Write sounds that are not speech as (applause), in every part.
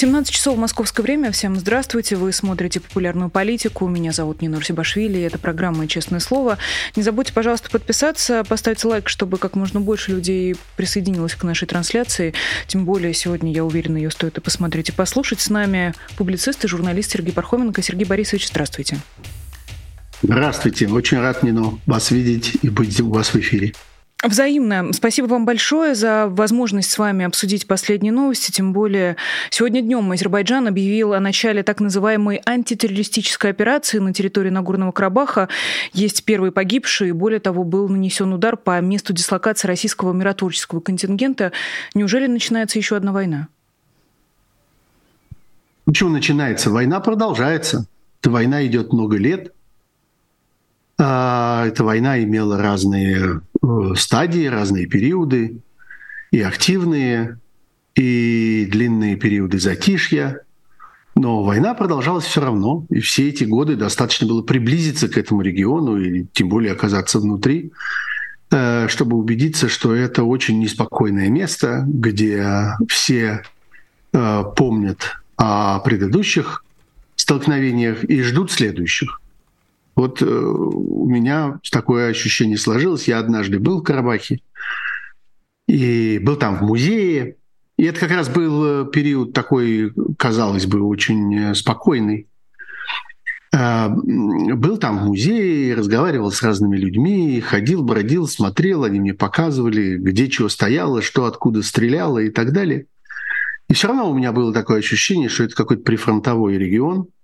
17 часов московское время. Всем здравствуйте. Вы смотрите популярную политику. Меня зовут Нина Русибашвили. Это программа «Честное слово». Не забудьте, пожалуйста, подписаться, поставить лайк, чтобы как можно больше людей присоединилось к нашей трансляции. Тем более сегодня, я уверена, ее стоит и посмотреть, и послушать. С нами публицист и журналист Сергей Пархоменко. Сергей Борисович, здравствуйте. Здравствуйте. Очень рад, Нину, вас видеть и быть у вас в эфире. Взаимно. Спасибо вам большое за возможность с вами обсудить последние новости. Тем более, сегодня днем Азербайджан объявил о начале так называемой антитеррористической операции на территории Нагорного Карабаха. Есть первые погибшие. Более того, был нанесен удар по месту дислокации российского миротворческого контингента. Неужели начинается еще одна война? Почему начинается? Война продолжается. Эта война идет много лет. А, эта война имела разные э, стадии, разные периоды, и активные, и длинные периоды затишья. Но война продолжалась все равно, и все эти годы достаточно было приблизиться к этому региону, и тем более оказаться внутри, э, чтобы убедиться, что это очень неспокойное место, где все э, помнят о предыдущих столкновениях и ждут следующих. Вот э, у меня такое ощущение сложилось. Я однажды был в Карабахе и был там в музее. И это как раз был э, период такой, казалось бы, очень э, спокойный. А, был там в музее, разговаривал с разными людьми, ходил, бродил, смотрел, они мне показывали, где чего стояло, что откуда стреляло и так далее. И все равно у меня было такое ощущение, что это какой-то прифронтовой регион –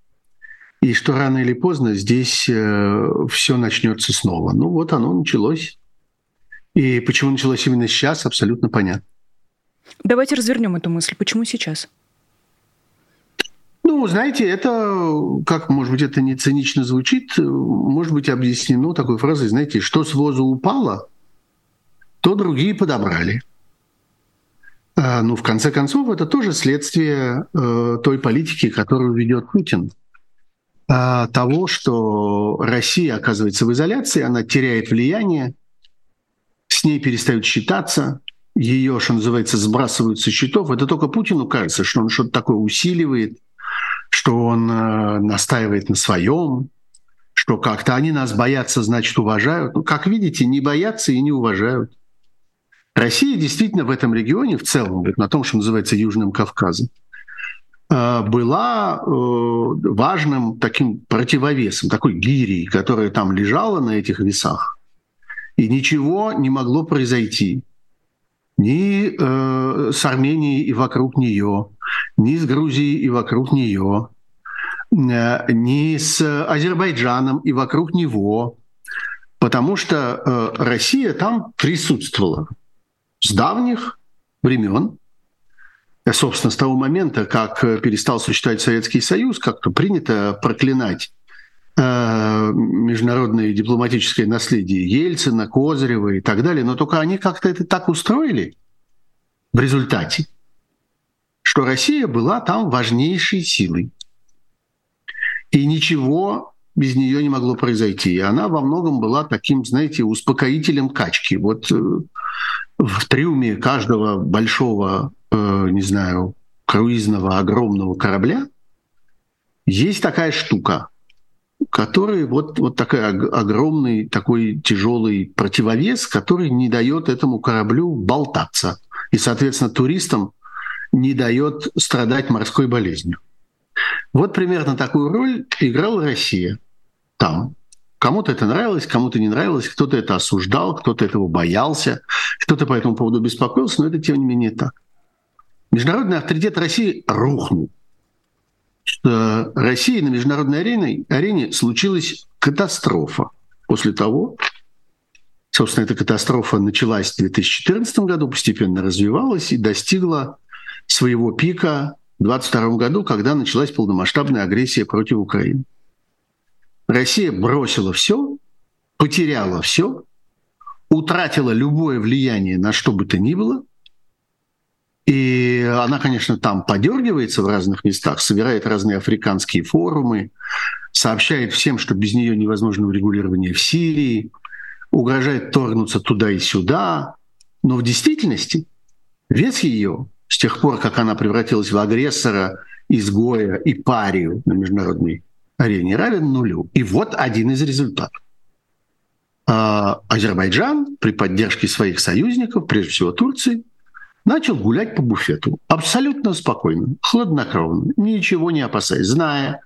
и что рано или поздно здесь э, все начнется снова. Ну вот оно началось. И почему началось именно сейчас, абсолютно понятно. Давайте развернем эту мысль. Почему сейчас? Ну, знаете, это, как, может быть, это не цинично звучит, может быть, объяснено такой фразой, знаете, что с возу упало, то другие подобрали. А, ну, в конце концов, это тоже следствие э, той политики, которую ведет Путин. А, того, что Россия оказывается в изоляции, она теряет влияние, с ней перестают считаться, ее, что называется, сбрасывают со счетов. Это только Путину кажется, что он что-то такое усиливает, что он э, настаивает на своем, что как-то они нас боятся, значит, уважают. Ну, как видите, не боятся и не уважают. Россия действительно в этом регионе в целом, на том, что называется Южным Кавказом, была э, важным таким противовесом, такой гирией, которая там лежала на этих весах, и ничего не могло произойти. Ни э, с Арменией и вокруг нее, ни с Грузией и вокруг нее, ни с Азербайджаном и вокруг него, потому что Россия там присутствовала с давних времен, собственно, с того момента, как э, перестал существовать Советский Союз, как-то принято проклинать э, международное дипломатическое наследие Ельцина, Козырева и так далее, но только они как-то это так устроили в результате, что Россия была там важнейшей силой. И ничего без нее не могло произойти. И она во многом была таким, знаете, успокоителем качки. Вот э, в триуме каждого большого Э, не знаю, круизного огромного корабля, есть такая штука, который вот, вот такой огромный, такой тяжелый противовес, который не дает этому кораблю болтаться. И, соответственно, туристам не дает страдать морской болезнью. Вот примерно такую роль играла Россия там. Кому-то это нравилось, кому-то не нравилось, кто-то это осуждал, кто-то этого боялся, кто-то по этому поводу беспокоился, но это тем не менее так международный авторитет России рухнул. Что России на международной арене, арене случилась катастрофа после того, собственно, эта катастрофа началась в 2014 году, постепенно развивалась и достигла своего пика в 2022 году, когда началась полномасштабная агрессия против Украины. Россия бросила все, потеряла все, утратила любое влияние на что бы то ни было – И она, конечно, там подергивается в разных местах, собирает разные африканские форумы, сообщает всем, что без нее невозможно урегулирование в Сирии, угрожает торгнуться туда и сюда. Но в действительности вес ее с тех пор, как она превратилась в агрессора, изгоя и парию на международной арене, равен нулю. И вот один из результатов. А Азербайджан при поддержке своих союзников, прежде всего Турции, начал гулять по буфету абсолютно спокойно, хладнокровно, ничего не опасаясь, зная,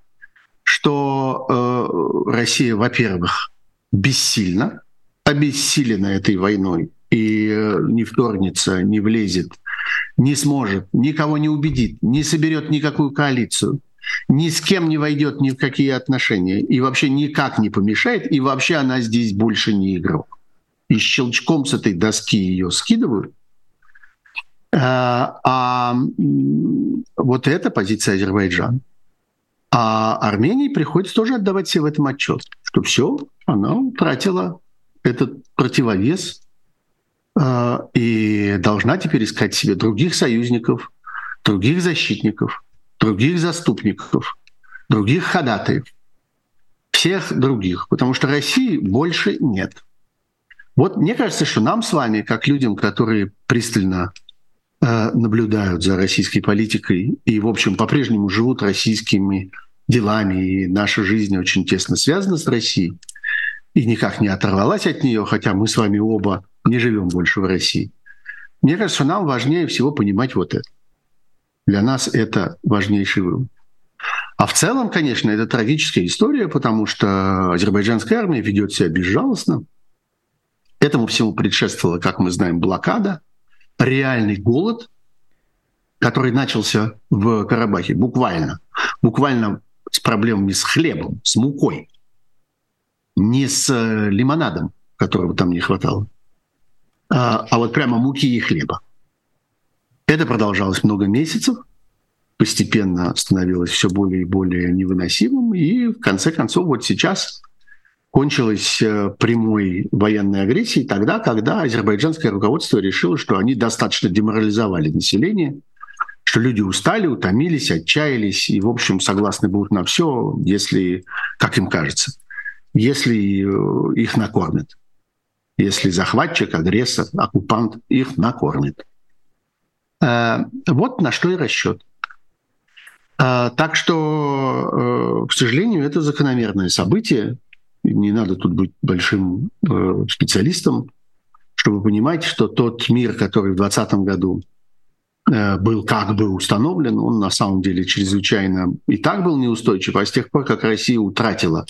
что э, Россия, во-первых, бессильна, обессилена этой войной и э, не вторгнется, не влезет, не сможет, никого не убедит, не соберет никакую коалицию, ни с кем не войдет ни в какие отношения и вообще никак не помешает, и вообще она здесь больше не игрок. И щелчком с этой доски ее скидывают, а, а вот это позиция Азербайджана. А Армении приходится тоже отдавать себе в этом отчет, что все, она утратила этот противовес а, и должна теперь искать себе других союзников, других защитников, других заступников, других ходатаев, всех других, потому что России больше нет. Вот мне кажется, что нам с вами, как людям, которые пристально Э, наблюдают за российской политикой и, в общем, по-прежнему живут российскими делами, и наша жизнь очень тесно связана с Россией и никак не оторвалась от нее, хотя мы с вами оба не живем больше в России. Мне кажется, нам важнее всего понимать вот это. Для нас это важнейший вывод. А в целом, конечно, это трагическая история, потому что азербайджанская армия ведет себя безжалостно. Этому всему предшествовала, как мы знаем, блокада – реальный голод, который начался в Карабахе, буквально, буквально с проблемами с хлебом, с мукой, не с э, лимонадом, которого там не хватало, а, а вот прямо муки и хлеба. Это продолжалось много месяцев, постепенно становилось все более и более невыносимым, и в конце концов вот сейчас кончилась э, прямой военной агрессией тогда, когда азербайджанское руководство решило, что они достаточно деморализовали население, что люди устали, утомились, отчаялись и, в общем, согласны будут на все, если, как им кажется, если э, их накормят. Если захватчик, агрессор, оккупант их накормит. Э, вот на что и расчет. Так что, к сожалению, это закономерное событие, не надо тут быть большим э, специалистом, чтобы понимать, что тот мир, который в 2020 году э, был как бы установлен, он на самом деле чрезвычайно и так был неустойчив, а с тех пор, как Россия утратила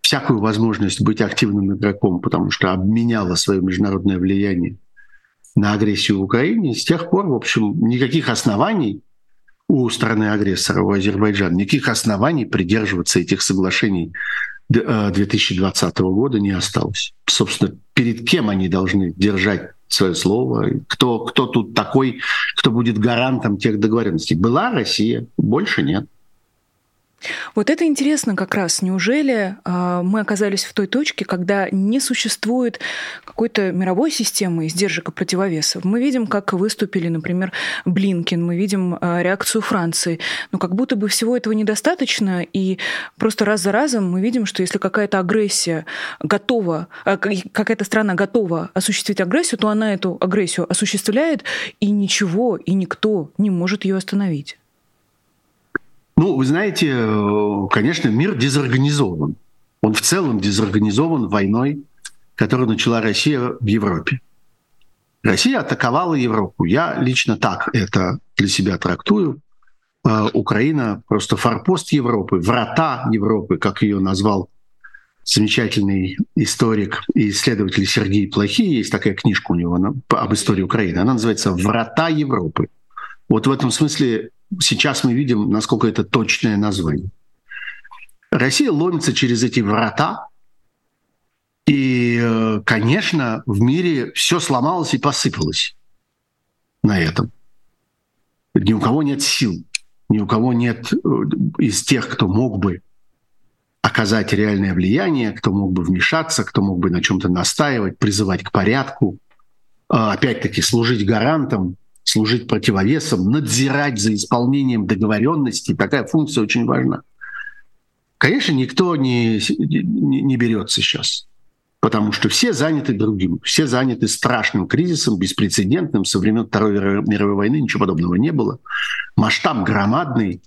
всякую возможность быть активным игроком, потому что обменяла свое международное влияние на агрессию в Украине, с тех пор, в общем, никаких оснований у страны агрессора, у Азербайджана, никаких оснований придерживаться этих соглашений 2020 э, года не осталось. Собственно, перед кем они должны держать свое слово? Кто, кто тут такой, кто будет гарантом тех договоренностей? Была Россия, больше нет. Вот это интересно как раз. Неужели э, мы оказались в той точке, когда не существует какой-то мировой системы сдержек и противовесов? Мы видим, как выступили, например, Блинкин, мы видим э, реакцию Франции. Но как будто бы всего этого недостаточно, и просто раз за разом мы видим, что если какая-то агрессия готова, э, какая-то страна готова осуществить агрессию, то она эту агрессию осуществляет, и ничего, и никто не может ее остановить. Ну, вы знаете, конечно, мир дезорганизован. Он в целом дезорганизован войной, которую начала Россия в Европе. Россия атаковала Европу. Я лично так это для себя трактую. Э, Украина просто форпост Европы, врата Европы, как ее назвал замечательный историк и исследователь Сергей Плохий. Есть такая книжка у него об истории Украины. Она называется «Врата Европы». Вот в этом смысле сейчас мы видим, насколько это точное название. Россия ломится через эти врата, и, э, конечно, в мире все сломалось и посыпалось на этом. Ни у кого нет сил, ни у кого нет э, из тех, кто мог бы оказать реальное влияние, кто мог бы вмешаться, кто мог бы на чем-то настаивать, призывать к порядку, а, опять-таки служить гарантом служить противовесом, надзирать за исполнением договоренностей. Такая функция очень важна. Конечно, никто не, не, не берется сейчас, потому что все заняты другим, все заняты страшным кризисом, беспрецедентным. Со времен Второй мировой войны ничего подобного не было. Масштаб громадный,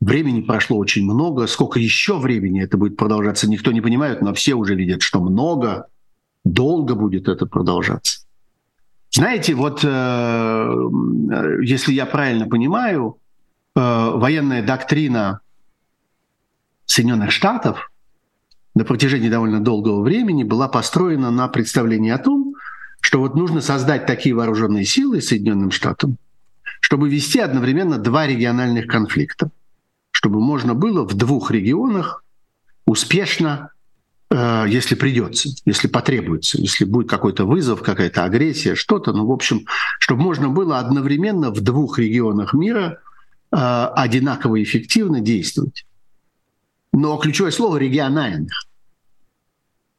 времени прошло очень много. Сколько еще времени это будет продолжаться, никто не понимает, но все уже видят, что много, долго будет это продолжаться. Знаете, вот э, если я правильно понимаю, э, военная доктрина Соединенных Штатов на протяжении довольно долгого времени была построена на представлении о том, что вот нужно создать такие вооруженные силы Соединенным Штатам, чтобы вести одновременно два региональных конфликта, чтобы можно было в двух регионах успешно если придется, если потребуется, если будет какой-то вызов, какая-то агрессия, что-то, ну, в общем, чтобы можно было одновременно в двух регионах мира э, одинаково эффективно действовать. Но ключевое слово региональных.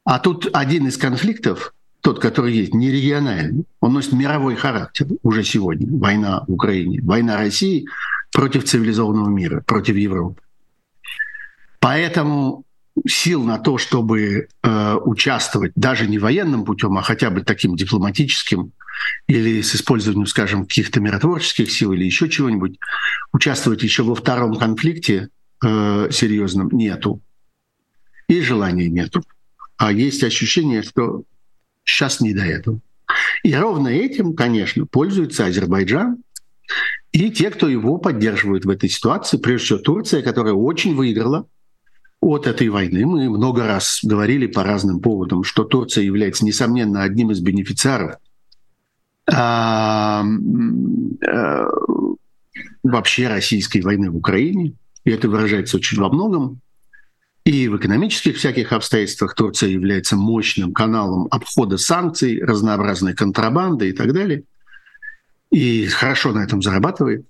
А тут один из конфликтов, тот, который есть, не региональный, он носит мировой характер уже сегодня. Война в Украине, война России против цивилизованного мира, против Европы. Поэтому сил на то, чтобы э, участвовать даже не военным путем, а хотя бы таким дипломатическим или с использованием, скажем, каких-то миротворческих сил или еще чего-нибудь, участвовать еще во втором конфликте э, серьезном нету. И желания нету. А есть ощущение, что сейчас не до этого. И ровно этим, конечно, пользуется Азербайджан и те, кто его поддерживают в этой ситуации, прежде всего Турция, которая очень выиграла – от этой войны. Мы много раз говорили по разным поводам, что Турция является, несомненно, одним из бенефициаров а, а, вообще российской войны в Украине. И это выражается очень во многом. И в экономических всяких обстоятельствах Турция является мощным каналом обхода санкций, разнообразной контрабанды и так далее. И хорошо на этом зарабатывает.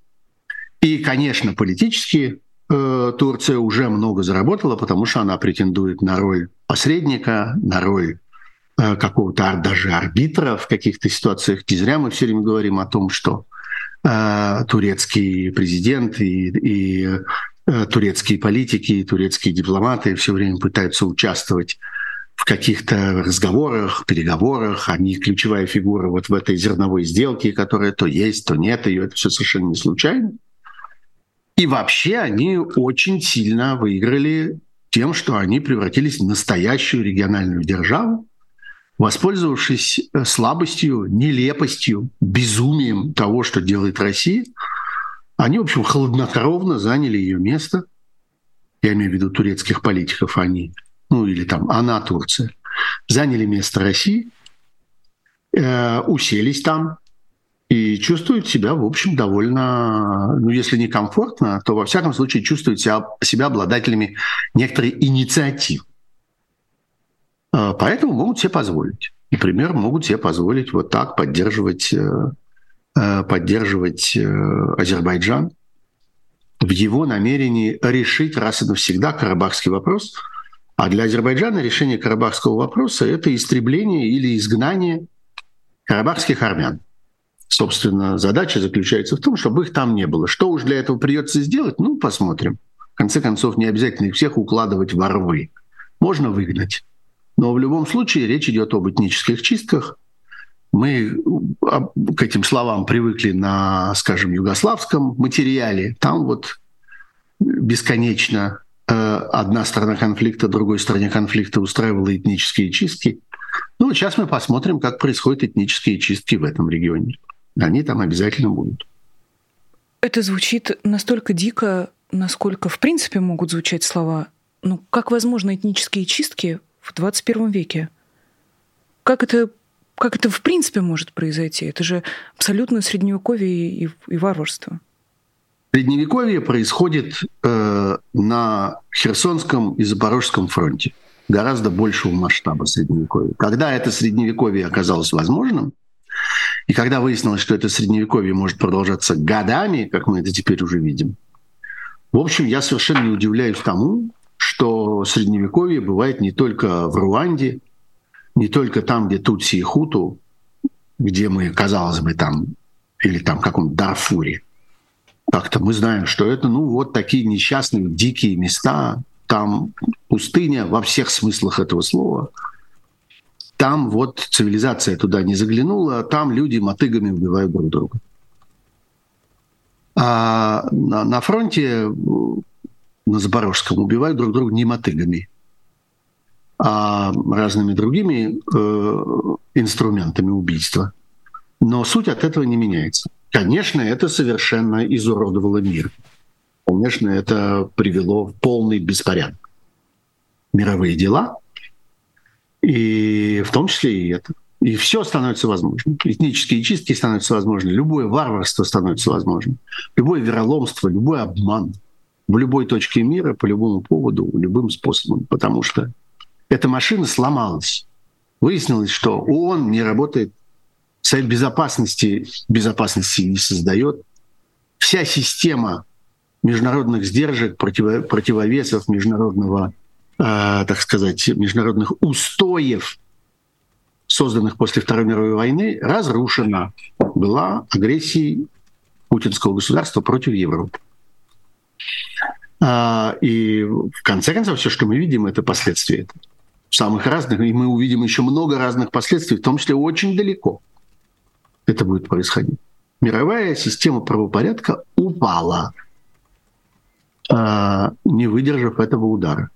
И, конечно, политически Турция уже много заработала, потому что она претендует на роль посредника, на роль э, какого-то даже арбитра в каких-то ситуациях. Не зря мы все время говорим о том, что э, турецкий президент и, и э, турецкие политики, и турецкие дипломаты все время пытаются участвовать в каких-то разговорах, переговорах. Они ключевая фигура вот в этой зерновой сделке, которая то есть, то нет, и это все совершенно не случайно. И вообще они очень сильно выиграли тем, что они превратились в настоящую региональную державу, воспользовавшись э, слабостью, нелепостью, безумием того, что делает Россия. Они, в общем, хладнокровно заняли ее место. Я имею в виду турецких политиков, они, ну или там она, Турция, заняли место России, э, уселись там, и чувствуют себя, в общем, довольно, ну, если не комфортно, то, во всяком случае, чувствуют себя, себя обладателями некоторой инициативы. А, поэтому могут себе позволить. Например, могут себе позволить вот так поддерживать, э, э, поддерживать э, Азербайджан в его намерении решить раз и навсегда карабахский вопрос. А для Азербайджана решение карабахского вопроса – это истребление или изгнание карабахских армян. Собственно, задача заключается в том, чтобы их там не было. Что уж для этого придется сделать, ну, посмотрим. В конце концов, не обязательно их всех укладывать в рвы. Можно выгнать. Но в любом случае речь идет об этнических чистках. Мы к этим словам привыкли на, скажем, югославском материале. Там вот бесконечно э, одна сторона конфликта другой стороне конфликта устраивала этнические чистки. Ну, сейчас мы посмотрим, как происходят этнические чистки в этом регионе они там обязательно будут. Это звучит настолько дико, насколько в принципе могут звучать слова. Ну, как возможны этнические чистки в 21 веке? Как это, как это в принципе может произойти? Это же абсолютно средневековье и, и варварство. Средневековье происходит э, на Херсонском и Запорожском фронте гораздо большего масштаба средневековья. Когда это средневековье оказалось возможным, и когда выяснилось, что это средневековье может продолжаться годами, как мы это теперь уже видим, в общем, я совершенно не удивляюсь тому, что средневековье бывает не только в Руанде, не только там, где Тутси и Хуту, где мы, казалось бы, там или там каком Дарфуре. Как-то мы знаем, что это, ну, вот такие несчастные, дикие места, там пустыня во всех смыслах этого слова. Там вот цивилизация туда не заглянула, там люди мотыгами убивают друг друга. А на, на фронте на Запорожском убивают друг друга не мотыгами, а разными другими э, инструментами убийства. Но суть от этого не меняется. Конечно, это совершенно изуродовало мир. Конечно, это привело в полный беспорядок. Мировые дела, и в том числе и это. И все становится возможным. Этнические чистки становятся возможны. Любое варварство становится возможным. Любое вероломство, любой обман в любой точке мира, по любому поводу, любым способом. Потому что эта машина сломалась. Выяснилось, что ООН не работает, Совет Безопасности безопасности не создает. Вся система международных сдержек, противовесов, международного, так сказать, международных устоев, созданных после Второй мировой войны, разрушена была агрессией путинского государства против Европы. А, и в конце концов, все, что мы видим, это последствия самых разных, и мы увидим еще много разных последствий, в том числе очень далеко это будет происходить. Мировая система правопорядка упала, а, не выдержав этого удара.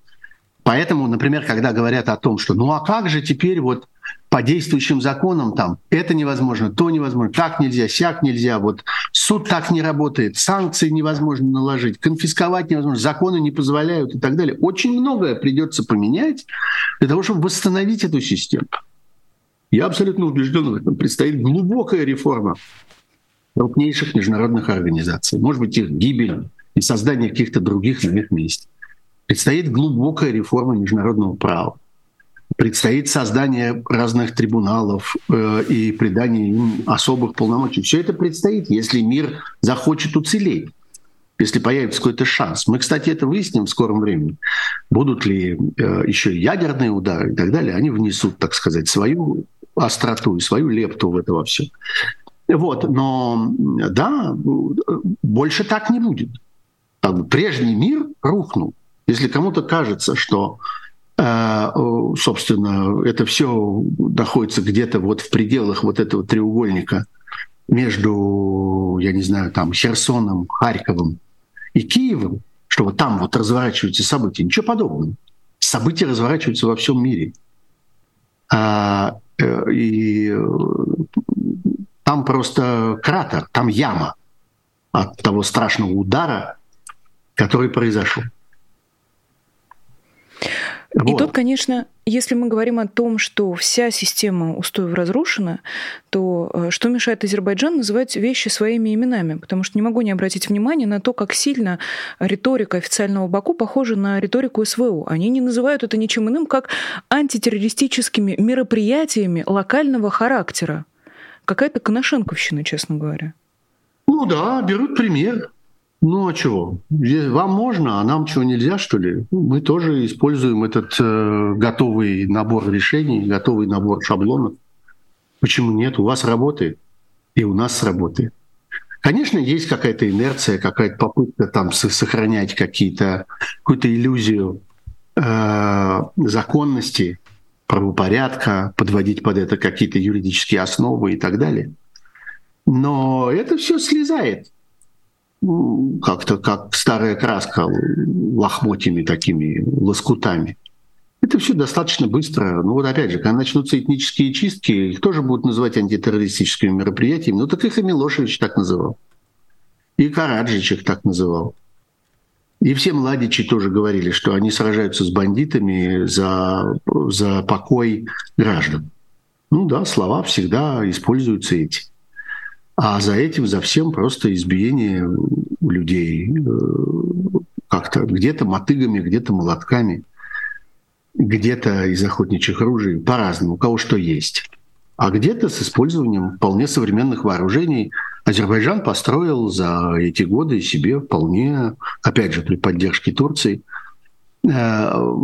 Поэтому, например, когда говорят о том, что ну а как же теперь вот по действующим законам там это невозможно, то невозможно, так нельзя, сяк нельзя, вот суд так не работает, санкции невозможно наложить, конфисковать невозможно, законы не позволяют и так далее. Очень многое придется поменять для того, чтобы восстановить эту систему. Я абсолютно убежден в этом. Предстоит глубокая реформа крупнейших международных организаций. Может быть, их гибель и создание каких-то других на их месте. Предстоит глубокая реформа международного права предстоит создание разных трибуналов э, и придание им особых полномочий. Все это предстоит, если мир захочет уцелеть, если появится какой-то шанс. Мы, кстати, это выясним в скором времени. Будут ли э, еще ядерные удары и так далее, они внесут, так сказать, свою остроту и свою лепту в это во все. Вот, но да, больше так не будет. Прежний мир рухнул. Если кому-то кажется, что а, собственно, это все находится где-то вот в пределах вот этого треугольника между, я не знаю, там, Херсоном, Харьковом и Киевом, что вот там вот разворачиваются события. Ничего подобного. События разворачиваются во всем мире. А, э, и э, там просто кратер, там яма от того страшного удара, который произошел. Вот. И тут, конечно, если мы говорим о том, что вся система устоев разрушена, то э, что мешает Азербайджан называть вещи своими именами? Потому что не могу не обратить внимание на то, как сильно риторика официального Баку похожа на риторику СВО. Они не называют это ничем иным, как антитеррористическими мероприятиями локального характера. Какая-то коношенковщина, честно говоря. Ну да, берут пример. Ну а чего? Вам можно, а нам чего нельзя, что ли? Мы тоже используем этот э, готовый набор решений, готовый набор шаблонов. Почему нет? У вас работает, и у нас сработает. Конечно, есть какая-то инерция, какая-то попытка там сохранять какие-то, какую-то иллюзию э, законности, правопорядка, подводить под это какие-то юридические основы и так далее. Но это все слезает как-то как старая краска лохмотьями такими, лоскутами. Это все достаточно быстро. Ну вот опять же, когда начнутся этнические чистки, их тоже будут называть антитеррористическими мероприятиями. Ну так их и Милошевич так называл. И Караджич их так называл. И все младичи тоже говорили, что они сражаются с бандитами за, за покой граждан. Ну да, слова всегда используются эти. А за этим, за всем просто избиение людей э, как-то где-то мотыгами, где-то молотками, где-то из охотничьих ружей, по-разному, у кого что есть. А где-то с использованием вполне современных вооружений Азербайджан построил за эти годы себе вполне, опять же, при поддержке Турции, э,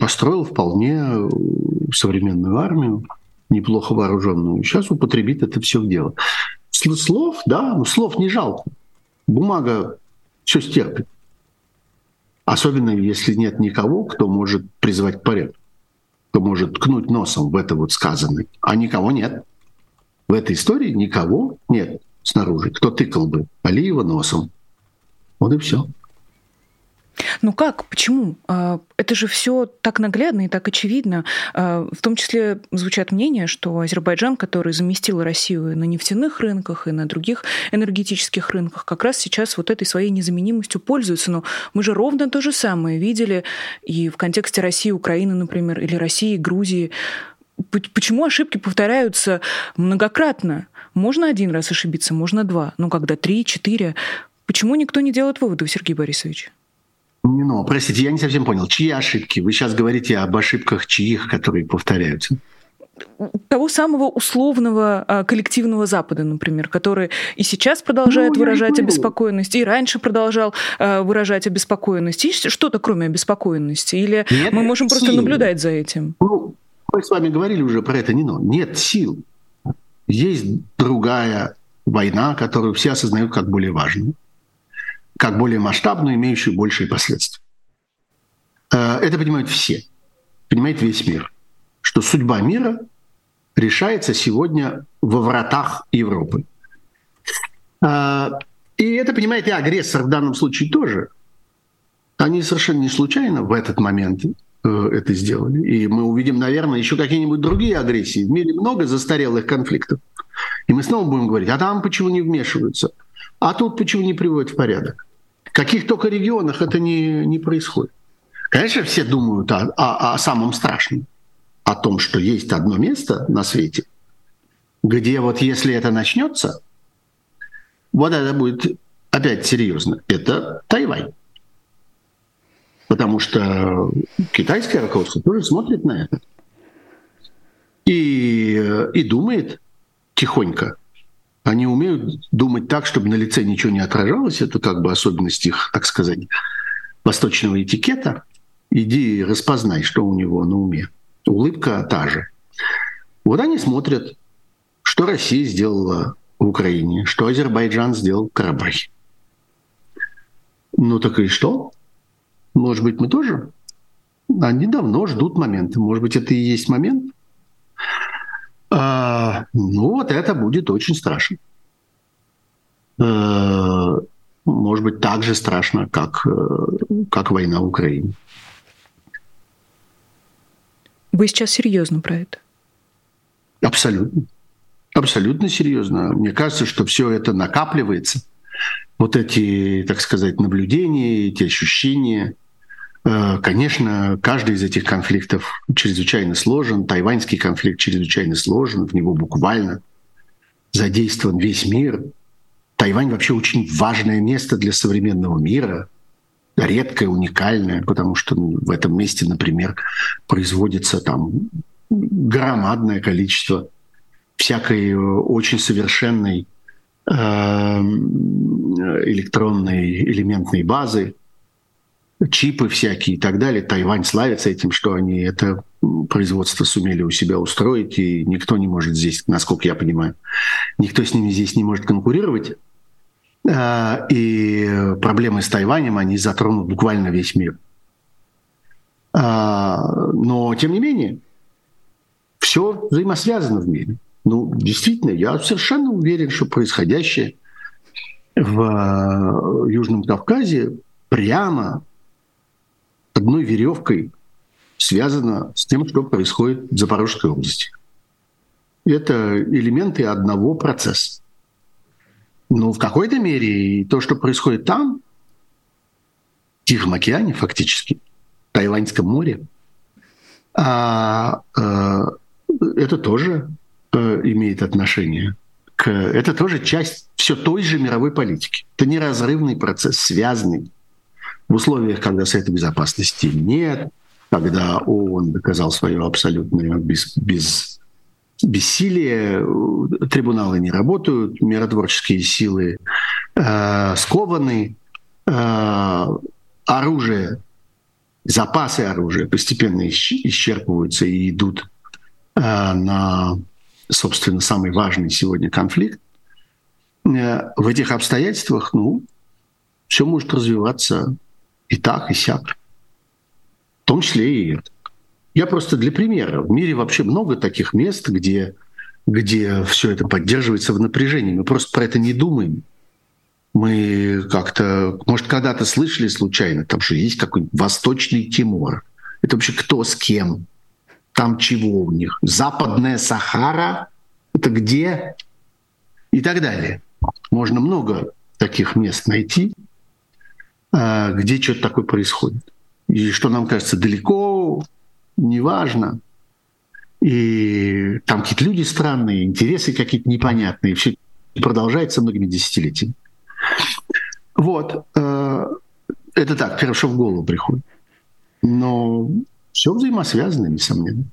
построил вполне современную армию, неплохо вооруженную. Сейчас употребит это все в дело. Слов, да, ну слов не жалко. Бумага все стерпит. Особенно если нет никого, кто может призвать порядок, кто может ткнуть носом в это вот сказанное. А никого нет. В этой истории никого нет снаружи, кто тыкал бы Алиева носом. Вот и все. Ну как? Почему? А, это же все так наглядно и так очевидно. А, в том числе звучат мнения, что Азербайджан, который заместил Россию на нефтяных рынках и на других энергетических рынках, как раз сейчас вот этой своей незаменимостью пользуется. Но мы же ровно то же самое видели и в контексте России, Украины, например, или России, Грузии. Почему ошибки повторяются многократно? Можно один раз ошибиться, можно два. Но когда три, четыре. Почему никто не делает выводов, Сергей Борисович? Ну, простите, я не совсем понял. Чьи ошибки? Вы сейчас говорите об ошибках чьих, которые повторяются? того самого условного а, коллективного Запада, например, который и сейчас продолжает ну, выражать обеспокоенность, и раньше продолжал а, выражать обеспокоенность. Есть что-то кроме обеспокоенности? Или Нет мы можем сил. просто наблюдать за этим? Ну, мы с вами говорили уже про это, не но. Нет сил. Есть другая война, которую все осознают как более важную как более масштабную, имеющую большие последствия. Э, это понимают все, понимает весь мир, что судьба мира решается сегодня во вратах Европы. Э, и это понимает и агрессор в данном случае тоже. Они совершенно не случайно в этот момент э, это сделали. И мы увидим, наверное, еще какие-нибудь другие агрессии. В мире много застарелых конфликтов. И мы снова будем говорить, а там почему не вмешиваются? А тут почему не приводят в порядок? Каких только регионах это не, не происходит. Конечно, все думают о, о, о самом страшном, о том, что есть одно место на свете, где вот если это начнется, вот это будет опять серьезно. Это Тайвань. Потому что китайское руководство тоже смотрит на это. И, и думает тихонько, они умеют думать так, чтобы на лице ничего не отражалось. Это как бы особенность их, так сказать, восточного этикета. Иди распознай, что у него на уме. Улыбка та же. Вот они смотрят, что Россия сделала в Украине, что Азербайджан сделал в Карабахе. Ну так и что? Может быть, мы тоже? Они давно ждут момента. Может быть, это и есть момент? А, ну, вот это будет очень страшно. А, может быть, так же страшно, как, э, как война в Украине. Вы сейчас серьезно про это? Абсолютно. Абсолютно серьезно. Мне кажется, что все это накапливается. Вот эти, так сказать, наблюдения, эти ощущения – Э, конечно, каждый из этих конфликтов чрезвычайно сложен. Тайваньский конфликт чрезвычайно сложен, в него буквально задействован весь мир. Тайвань вообще очень важное место для современного мира, редкое, уникальное, потому что ну, в этом месте, например, производится там громадное количество всякой э, очень совершенной э, электронной элементной базы, чипы всякие и так далее. Тайвань славится этим, что они это производство сумели у себя устроить, и никто не может здесь, насколько я понимаю, никто с ними здесь не может конкурировать. А, и проблемы с Тайванем, они затронут буквально весь мир. А, но, тем не менее, все взаимосвязано в мире. Ну, действительно, я совершенно уверен, что происходящее в Южном Кавказе прямо одной веревкой связано с тем, что происходит в Запорожской области. Это элементы одного процесса. Но в какой-то мере то, что происходит там, в Тихом океане фактически, в Тайваньском море, а, а, это тоже а, имеет отношение к... Это тоже часть все той же мировой политики. Это неразрывный процесс, связанный в условиях, когда Совета Безопасности нет, когда ООН доказал свое абсолютное без, без, бессилие, трибуналы не работают, миротворческие силы э, скованы, э, оружие, запасы оружия постепенно исчерпываются и идут э, на, собственно, самый важный сегодня конфликт. э, в этих обстоятельствах, ну, все может развиваться и так, и сяк. В том числе и это. Я просто для примера. В мире вообще много таких мест, где, где все это поддерживается в напряжении. Мы просто про это не думаем. Мы как-то, может, когда-то слышали случайно, там что есть какой-нибудь Восточный Тимор. Это вообще кто с кем? Там чего у них? Западная Сахара? Это где? И так далее. Можно много таких мест найти, где что-то такое происходит. И что нам кажется далеко, неважно. И там какие-то люди странные, интересы какие-то непонятные. Все продолжается многими десятилетиями. Вот. Э, это так, первое, что в голову приходит. Но все взаимосвязано, несомненно.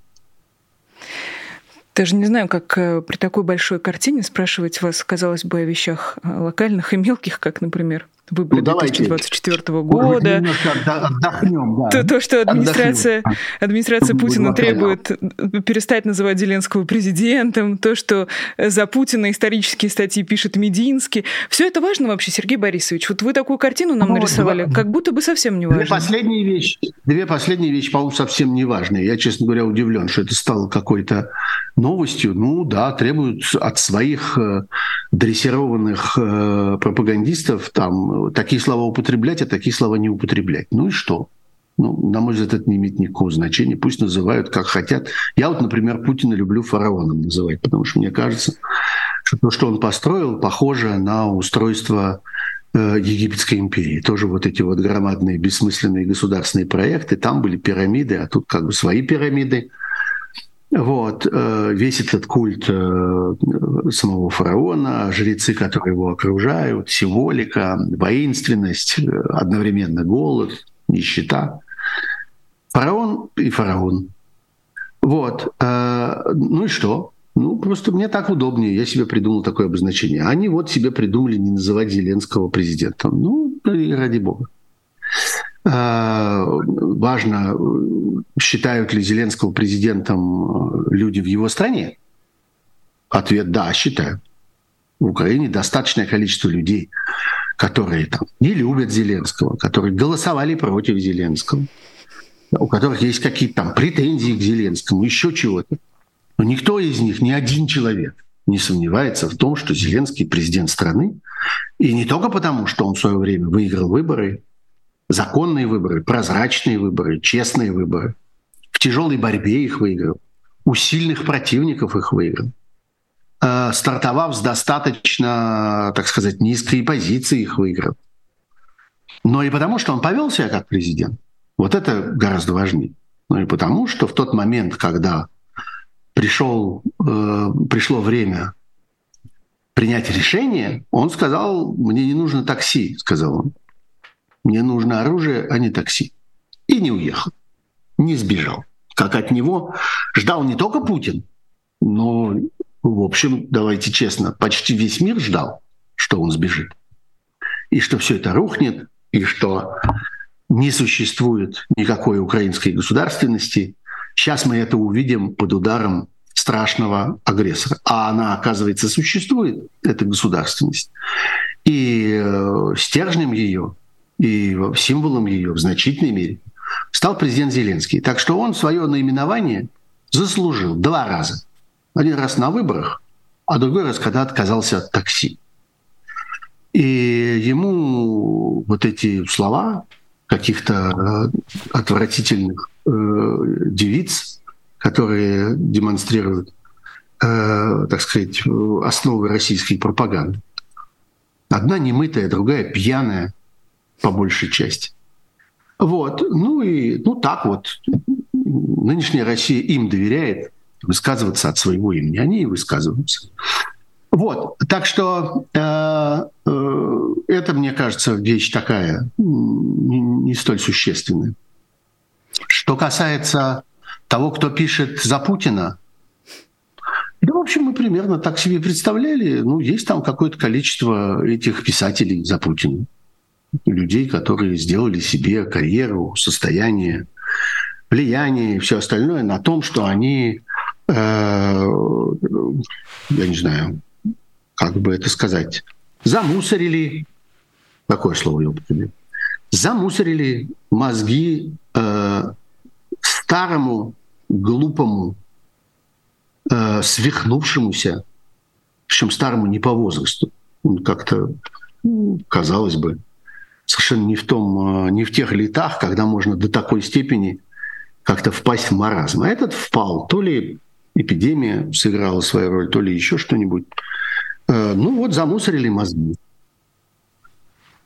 Даже не знаю, как э, при такой большой картине спрашивать вас, казалось бы, о вещах э, локальных и мелких, как, например, выборы ну, 2024 года. Отдохнем, да. То, то, что администрация, отдохнем. администрация Путина требует перестать называть Зеленского президентом, то, что за Путина исторические статьи пишет Мединский. Все это важно вообще, Сергей Борисович? Вот вы такую картину нам ну, нарисовали, два, как будто бы совсем не важно. Две последние вещи, две последние вещи, по-моему, совсем не важные. Я, честно говоря, удивлен, что это стало какой-то новостью. Ну да, требуют от своих э, дрессированных э, пропагандистов там такие слова употреблять, а такие слова не употреблять. Ну и что? Ну, на мой взгляд, это не имеет никакого значения. Пусть называют как хотят. Я вот, например, Путина люблю фараоном называть, потому что мне кажется, что то, что он построил, похоже на устройство э, Египетской империи. Тоже вот эти вот громадные бессмысленные государственные проекты. Там были пирамиды, а тут как бы свои пирамиды – вот, э, весь этот культ э, самого фараона, жрецы, которые его окружают, символика, воинственность, э, одновременно голод, нищета. Фараон и фараон. Вот. Ну и что? Ну, просто мне так удобнее. Я себе придумал такое обозначение. Они вот себе придумали не называть Зеленского президентом. Ну, и ради бога. Важно, считают ли Зеленского президентом э, люди в его стране? Ответ – да, считаю. В Украине достаточное количество людей, которые там не любят Зеленского, которые голосовали против Зеленского, у которых есть какие-то там претензии к Зеленскому, еще чего-то. Но никто из них, ни один человек не сомневается в том, что Зеленский президент страны. И не только потому, что он в свое время выиграл выборы, законные выборы, прозрачные выборы, честные выборы, в тяжелой борьбе их выиграл, у сильных противников их выиграл, э, стартовав с достаточно, так сказать, низкой позиции их выиграл. Но и потому, что он повел себя как президент. Вот это гораздо важнее. Но и потому, что в тот момент, когда пришел, э, пришло время принять решение, он сказал, мне не нужно такси, сказал он. Мне нужно оружие, а не такси. И не уехал не сбежал. Как от него ждал не только Путин, но, в общем, давайте честно, почти весь мир ждал, что он сбежит. И что все это рухнет, и что не существует никакой украинской государственности. Сейчас мы это увидим под ударом страшного агрессора. А она, оказывается, существует, эта государственность. И э, стержнем ее, и символом ее в значительной мере – стал президент Зеленский. Так что он свое наименование заслужил два раза. Один раз на выборах, а другой раз, когда отказался от такси. И ему вот эти слова каких-то э, отвратительных э, девиц, которые демонстрируют, э, так сказать, основы российской пропаганды. Одна немытая, другая пьяная, по большей части. Вот. Ну и ну так вот. Нынешняя Россия им доверяет высказываться от своего имени. Они и высказываются. Вот. Так что э, э, это, мне кажется, вещь такая не, не столь существенная. Что касается того, кто пишет за Путина, да, в общем, мы примерно так себе представляли. Ну, есть там какое-то количество этих писателей за Путина людей, которые сделали себе карьеру, состояние, влияние и все остальное на том, что они, э, я не знаю, как бы это сказать, замусорили, какое слово я употребил, замусорили мозги э, старому, глупому, э, свихнувшемуся, причем старому не по возрасту, как-то, казалось бы, совершенно не в, том, э, не в тех летах, когда можно до такой степени как-то впасть в маразм. А этот впал. То ли эпидемия сыграла свою роль, то ли еще что-нибудь. Э, ну вот замусорили мозги.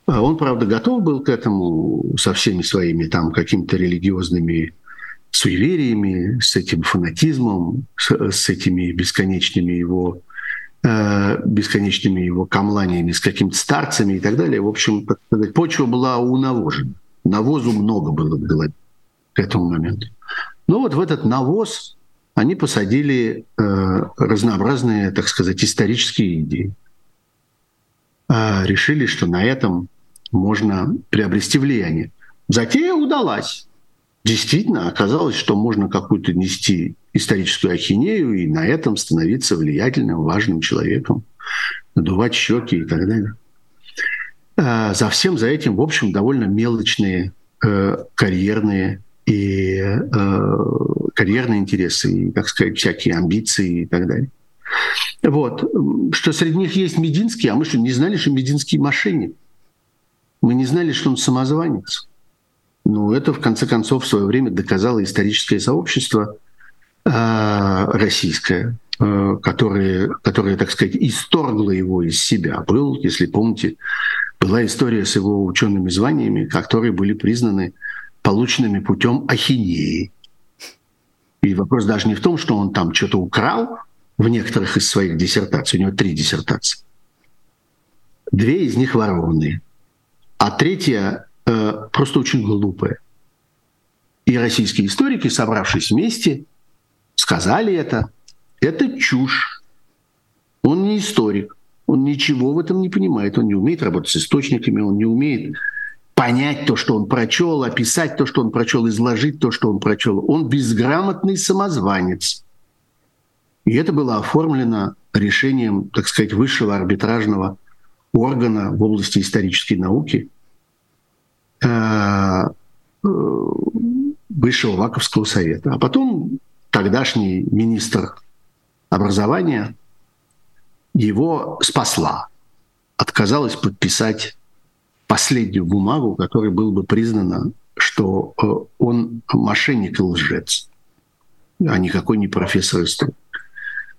Э, он, правда, готов был к этому со всеми своими там какими-то религиозными суевериями, с этим фанатизмом, с, с этими бесконечными его бесконечными его камланиями с какими-то старцами и так далее. В общем, сказать, почва была унавожена. Навозу много было в голове к этому моменту. Но вот в этот навоз они посадили э, разнообразные, так сказать, исторические идеи. Э, решили, что на этом можно приобрести влияние. Затея удалась. Действительно, оказалось, что можно какую-то нести историческую ахинею и на этом становиться влиятельным, важным человеком, надувать щеки и так далее. Э, за всем за этим, в общем, довольно мелочные э, карьерные и э, карьерные интересы, и, как сказать, всякие амбиции и так далее. Вот. Что среди них есть Мединский, а мы что, не знали, что Мединский мошенник? Мы не знали, что он самозванец. Ну, это, в конце концов, в свое время доказало историческое сообщество э, российское, э, которое, которое, так сказать, исторгло его из себя. Был, если помните, была история с его учеными званиями, которые были признаны полученными путем ахинеи. И вопрос даже не в том, что он там что-то украл в некоторых из своих диссертаций. У него три диссертации. Две из них ворованные, а третья э, просто очень глупая. И российские историки, собравшись вместе, сказали это. Это чушь. Он не историк. Он ничего в этом не понимает. Он не умеет работать с источниками, он не умеет понять то, что он прочел, описать то, что он прочел, изложить то, что он прочел. Он безграмотный самозванец. И это было оформлено решением, так сказать, высшего арбитражного органа в области исторической науки, э, э, Высшего Ваковского совета. А потом тогдашний министр образования его спасла, отказалась подписать последнюю бумагу, которой было бы признано, что э, он мошенник и лжец, а никакой не профессор истории.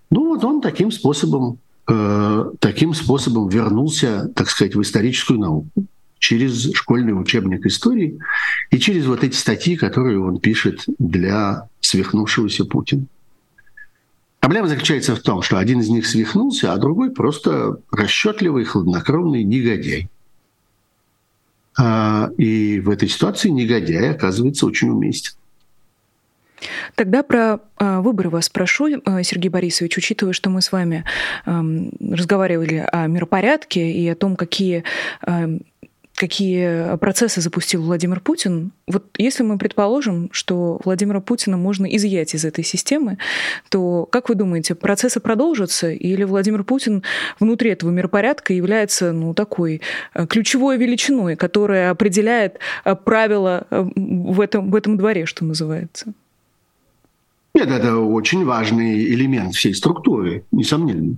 Ну вот он таким способом, э, таким способом вернулся, так сказать, в историческую науку через школьный учебник истории и через вот эти статьи, которые он пишет для свихнувшегося Путина. Проблема заключается в том, что один из них свихнулся, а другой просто расчетливый, хладнокровный негодяй. А, и в этой ситуации негодяй оказывается очень уместен. Тогда про э, выборы вас спрошу, э, Сергей Борисович, учитывая, что мы с вами э, разговаривали о миропорядке и о том, какие какие процессы запустил Владимир Путин. Вот если мы предположим, что Владимира Путина можно изъять из этой системы, то, как вы думаете, процессы продолжатся или Владимир Путин внутри этого миропорядка является ну, такой э, ключевой величиной, которая определяет э, правила э, в этом, в этом дворе, что называется? Нет, это очень важный элемент всей структуры, несомненно.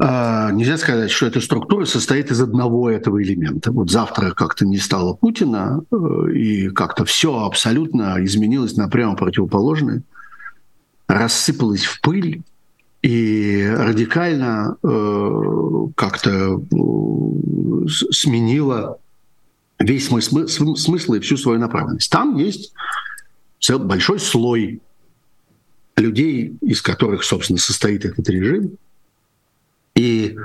А, нельзя сказать, что эта структура состоит из одного этого элемента. Вот завтра как-то не стало Путина, э, и как-то все абсолютно изменилось на прямо противоположное, рассыпалось в пыль, и радикально э, как-то э, сменила весь смысл, смысл и всю свою направленность. Там есть большой слой людей, из которых, собственно, состоит этот режим – и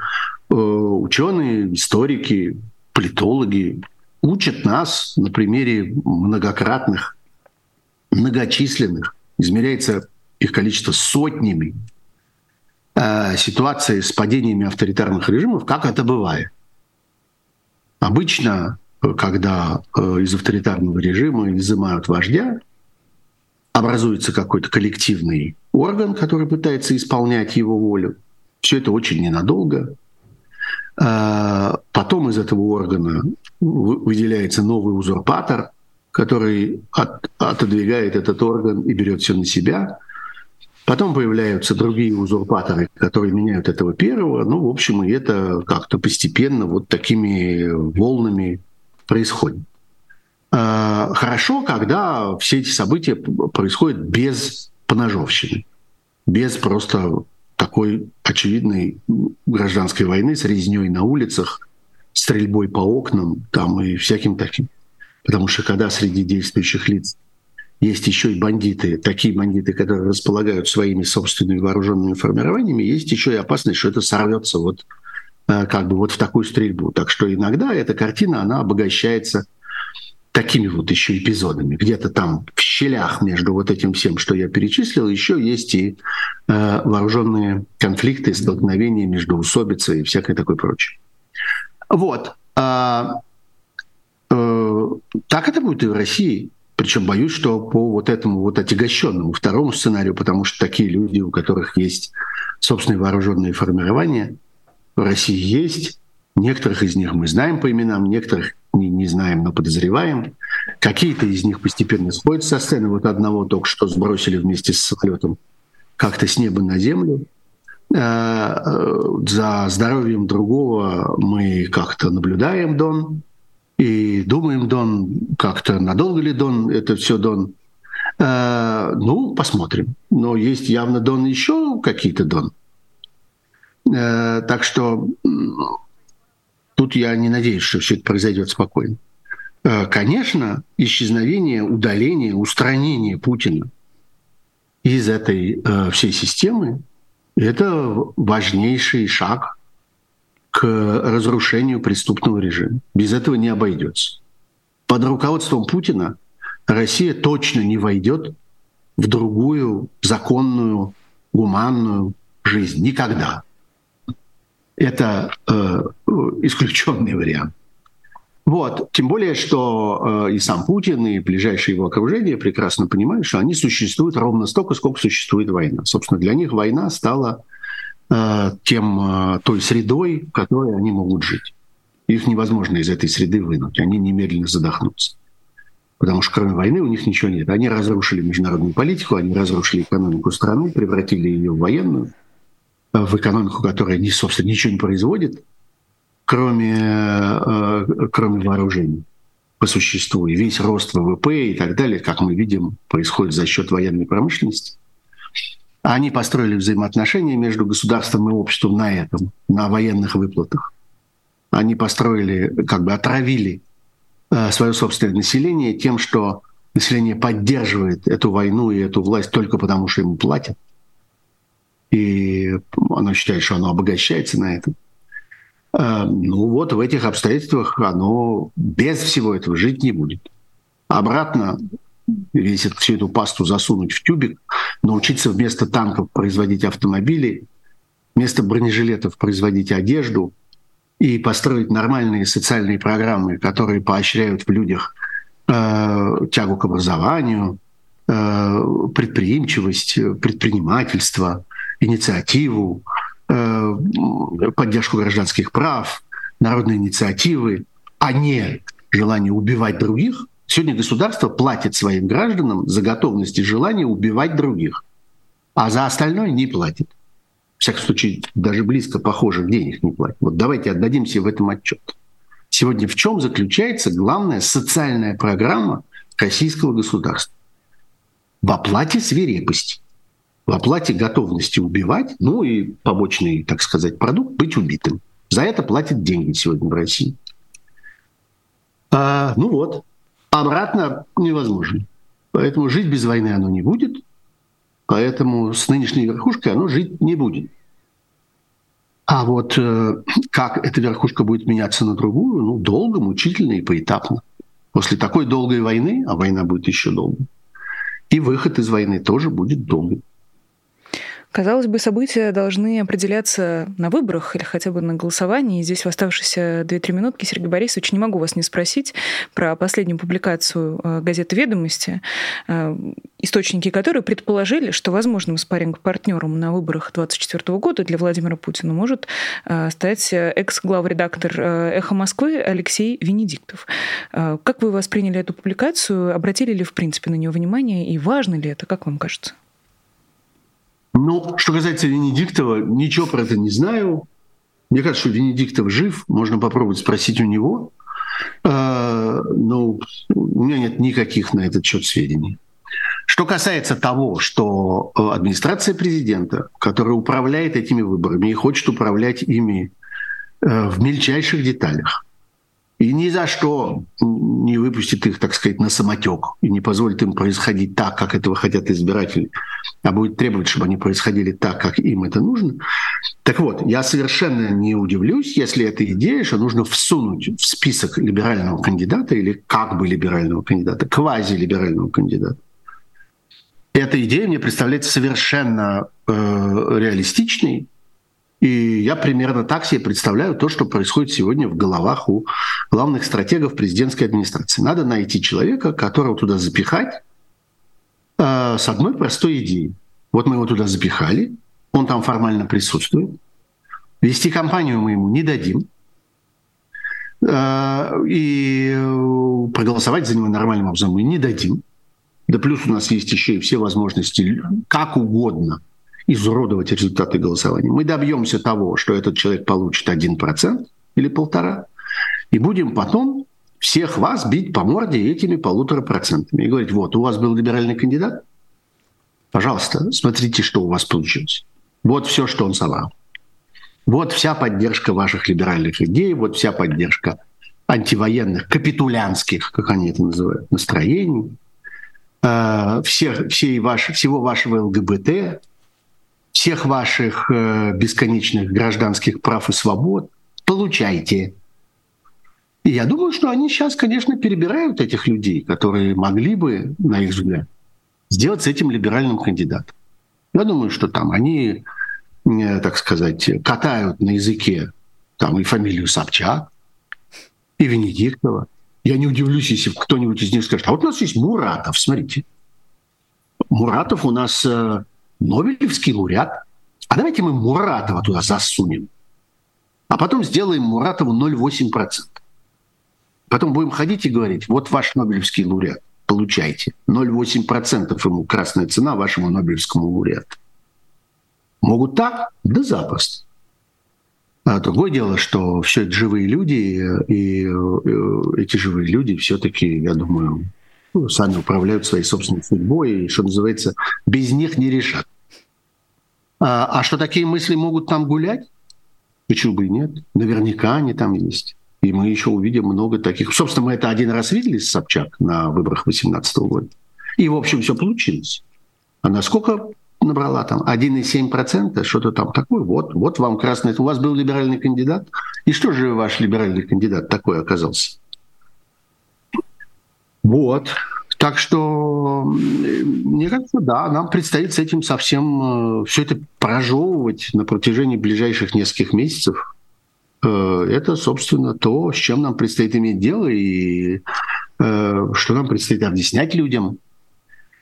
э, ученые, историки, политологи учат нас на примере многократных, многочисленных, измеряется их количество сотнями э, ситуаций с падениями авторитарных режимов, как это бывает. Обычно, э, когда э, из авторитарного режима изымают вождя, образуется какой-то коллективный орган, который пытается исполнять его волю. Все это очень ненадолго. А, потом из этого органа выделяется новый узурпатор, который от, отодвигает этот орган и берет все на себя. Потом появляются другие узурпаторы, которые меняют этого первого. Ну, в общем, и это как-то постепенно вот такими волнами происходит. А, хорошо, когда все эти события происходят без поножовщины, без просто такой очевидной гражданской войны с резней на улицах, стрельбой по окнам там и всяким таким. Потому что когда среди действующих лиц есть еще и бандиты, такие бандиты, которые располагают своими собственными вооруженными формированиями, есть еще и опасность, что это сорвется вот э, как бы вот в такую стрельбу. Так что иногда эта картина, она обогащается такими вот еще эпизодами. Где-то там в щелях между вот этим всем, что я перечислил, еще есть и э, вооруженные конфликты, столкновения между усобицей и всякое такое прочее. Вот. А, э, так это будет и в России. Причем боюсь, что по вот этому вот отягощенному второму сценарию, потому что такие люди, у которых есть собственные вооруженные формирования, в России есть. Некоторых из них мы знаем по именам, некоторых не, не знаем, но подозреваем. Какие-то из них постепенно сходят со сцены. Вот одного только что сбросили вместе с самолетом как-то с неба на землю. Э, э, за здоровьем другого мы как-то наблюдаем, Дон, и думаем, Дон, как-то надолго ли Дон, это все Дон. Э, ну, посмотрим. Но есть явно Дон еще какие-то Дон. Так что Тут я не надеюсь, что все это произойдет спокойно. Э, конечно, исчезновение, удаление, устранение Путина из этой э, всей системы – это важнейший шаг к разрушению преступного режима. Без этого не обойдется. Под руководством Путина Россия точно не войдет в другую законную, гуманную жизнь. Никогда это э, исключенный вариант. Вот. Тем более, что э, и сам Путин, и ближайшее его окружение прекрасно понимают, что они существуют ровно столько, сколько существует война. Собственно, для них война стала э, тем, э, той средой, в которой они могут жить. Их невозможно из этой среды вынуть. Они немедленно задохнутся. Потому что кроме войны у них ничего нет. Они разрушили международную политику, они разрушили экономику страны, превратили ее в военную – в экономику, которая, не, собственно, ничего не производит, кроме, э, кроме вооружений по существу. И весь рост ВВП и так далее, как мы видим, происходит за счет военной промышленности. Они построили взаимоотношения между государством и обществом на этом, на военных выплатах. Они построили, как бы отравили э, свое собственное население тем, что население поддерживает эту войну и эту власть только потому, что ему платят и оно считает, что оно обогащается на этом. А, ну вот в этих обстоятельствах оно без всего этого жить не будет. Обратно весь эту, всю эту пасту засунуть в тюбик, научиться вместо танков производить автомобили, вместо бронежилетов производить одежду и построить нормальные социальные программы, которые поощряют в людях э, тягу к образованию, э, предприимчивость, предпринимательство, инициативу, э, поддержку гражданских прав, народные инициативы, а не желание убивать других, сегодня государство платит своим гражданам за готовность и желание убивать других, а за остальное не платит. В всяком случае, даже близко похожих денег не платит. Вот давайте отдадим себе в этом отчет. Сегодня в чем заключается главная социальная программа российского государства? В оплате свирепости оплате готовности убивать, ну и побочный, так сказать, продукт быть убитым. За это платят деньги сегодня в России. А, ну вот, обратно невозможно. Поэтому жить без войны оно не будет, поэтому с нынешней верхушкой оно жить не будет. А вот э, как эта верхушка будет меняться на другую, ну, долго, мучительно и поэтапно. После такой долгой войны, а война будет еще долго, и выход из войны тоже будет долгим. Казалось бы, события должны определяться на выборах или хотя бы на голосовании. И здесь в оставшиеся 2-3 минутки, Сергей Борисович, не могу вас не спросить про последнюю публикацию э, газеты «Ведомости», э, источники которой предположили, что возможным спарринг-партнером на выборах 2024 года для Владимира Путина может э, стать экс-главредактор «Эхо Москвы» Алексей Венедиктов. Как вы восприняли эту публикацию? Обратили ли, в принципе, на нее внимание? И важно ли это, как вам кажется? Ну, что касается Венедиктова, ничего про это не знаю. Мне кажется, что Венедиктов жив, можно попробовать спросить у него. Э, но у меня нет никаких на этот счет сведений. Что касается того, что э, администрация президента, которая управляет этими выборами и хочет управлять ими э, в мельчайших деталях, и ни за что не выпустит их, так сказать, на самотек и не позволит им происходить так, как этого хотят избиратели, а будет требовать, чтобы они происходили так, как им это нужно. Так вот, я совершенно не удивлюсь, если эта идея, что нужно всунуть в список либерального кандидата или как бы либерального кандидата, квази-либерального кандидата. Эта идея мне представляется совершенно э, реалистичной, и я примерно так себе представляю то, что происходит сегодня в головах у главных стратегов президентской администрации. Надо найти человека, которого туда запихать э, с одной простой идеей. Вот мы его туда запихали, он там формально присутствует. Вести кампанию мы ему не дадим. Э, и проголосовать за него нормальным образом мы не дадим. Да плюс у нас есть еще и все возможности как угодно – изуродовать результаты голосования. Мы добьемся того, что этот человек получит 1% или полтора, и будем потом всех вас бить по морде этими полутора процентами и говорить, вот, у вас был либеральный кандидат, пожалуйста, смотрите, что у вас получилось. Вот все, что он собрал. Вот вся поддержка ваших либеральных идей, вот вся поддержка антивоенных, капитулянских, как они это называют, настроений, э, всех, всей ваш, всего вашего ЛГБТ, всех ваших э, бесконечных гражданских прав и свобод. Получайте. И я думаю, что они сейчас, конечно, перебирают этих людей, которые могли бы, на их взгляд, сделать с этим либеральным кандидатом. Я думаю, что там они, э, так сказать, катают на языке там и фамилию Собчак, и Венедиктова. Я не удивлюсь, если кто-нибудь из них скажет, а вот у нас есть Муратов, смотрите. Муратов у нас э, Нобелевский лауреат. А давайте мы Муратова туда засунем. А потом сделаем Муратову 0,8%. Потом будем ходить и говорить, вот ваш Нобелевский лауреат, получайте. 0,8% ему красная цена вашему Нобелевскому лауреату. Могут так? Да запросто. А другое дело, что все это живые люди, и э, эти живые люди все-таки, я думаю, сами управляют своей собственной судьбой, и, что называется, без них не решат. А, а что такие мысли могут там гулять? Почему бы и нет? Наверняка они там есть. И мы еще увидим много таких. Собственно, мы это один раз видели с Собчак на выборах 2018 года. И, в общем, все получилось. Она сколько набрала там? 1,7%? Что-то там такое. Вот, вот вам красный. У вас был либеральный кандидат. И что же ваш либеральный кандидат такой оказался? Вот. Так что, мне кажется, да, нам предстоит с этим совсем э, все это прожевывать на протяжении ближайших нескольких месяцев. Э, это, собственно, то, с чем нам предстоит иметь дело и э, что нам предстоит объяснять людям,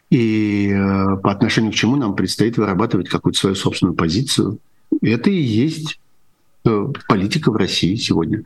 и по отношению к чему нам предстоит вырабатывать какую-то свою собственную позицию. Это и есть политика в России сегодня.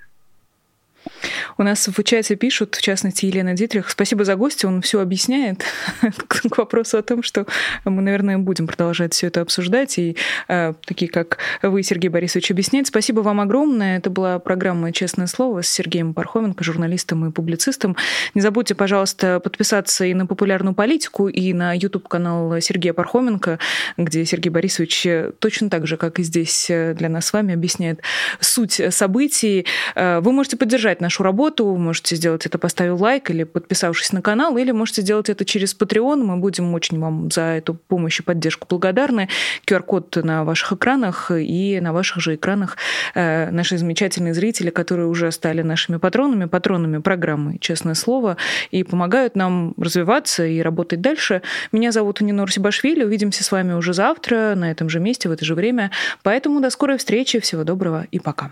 У нас в чате пишут, в частности, Елена Дитрих, спасибо за гостя, он все объясняет (laughs) к вопросу о том, что мы, наверное, будем продолжать все это обсуждать, и э, такие, как вы, Сергей Борисович, объяснять. Спасибо вам огромное. Это была программа «Честное слово» с Сергеем Пархоменко, журналистом и публицистом. Не забудьте, пожалуйста, подписаться и на популярную политику, и на YouTube-канал Сергея Пархоменко, где Сергей Борисович точно так же, как и здесь для нас с вами, объясняет суть событий. Э, вы можете поддержать нашу работу работу. Можете сделать это, поставив лайк или подписавшись на канал, или можете сделать это через Patreon. Мы будем очень вам за эту помощь и поддержку благодарны. QR-код на ваших экранах и на ваших же экранах э, наши замечательные зрители, которые уже стали нашими патронами, патронами программы «Честное слово» и помогают нам развиваться и работать дальше. Меня зовут Нинор Сибашвили. Увидимся с вами уже завтра на этом же месте в это же время. Поэтому до скорой встречи. Всего доброго и пока.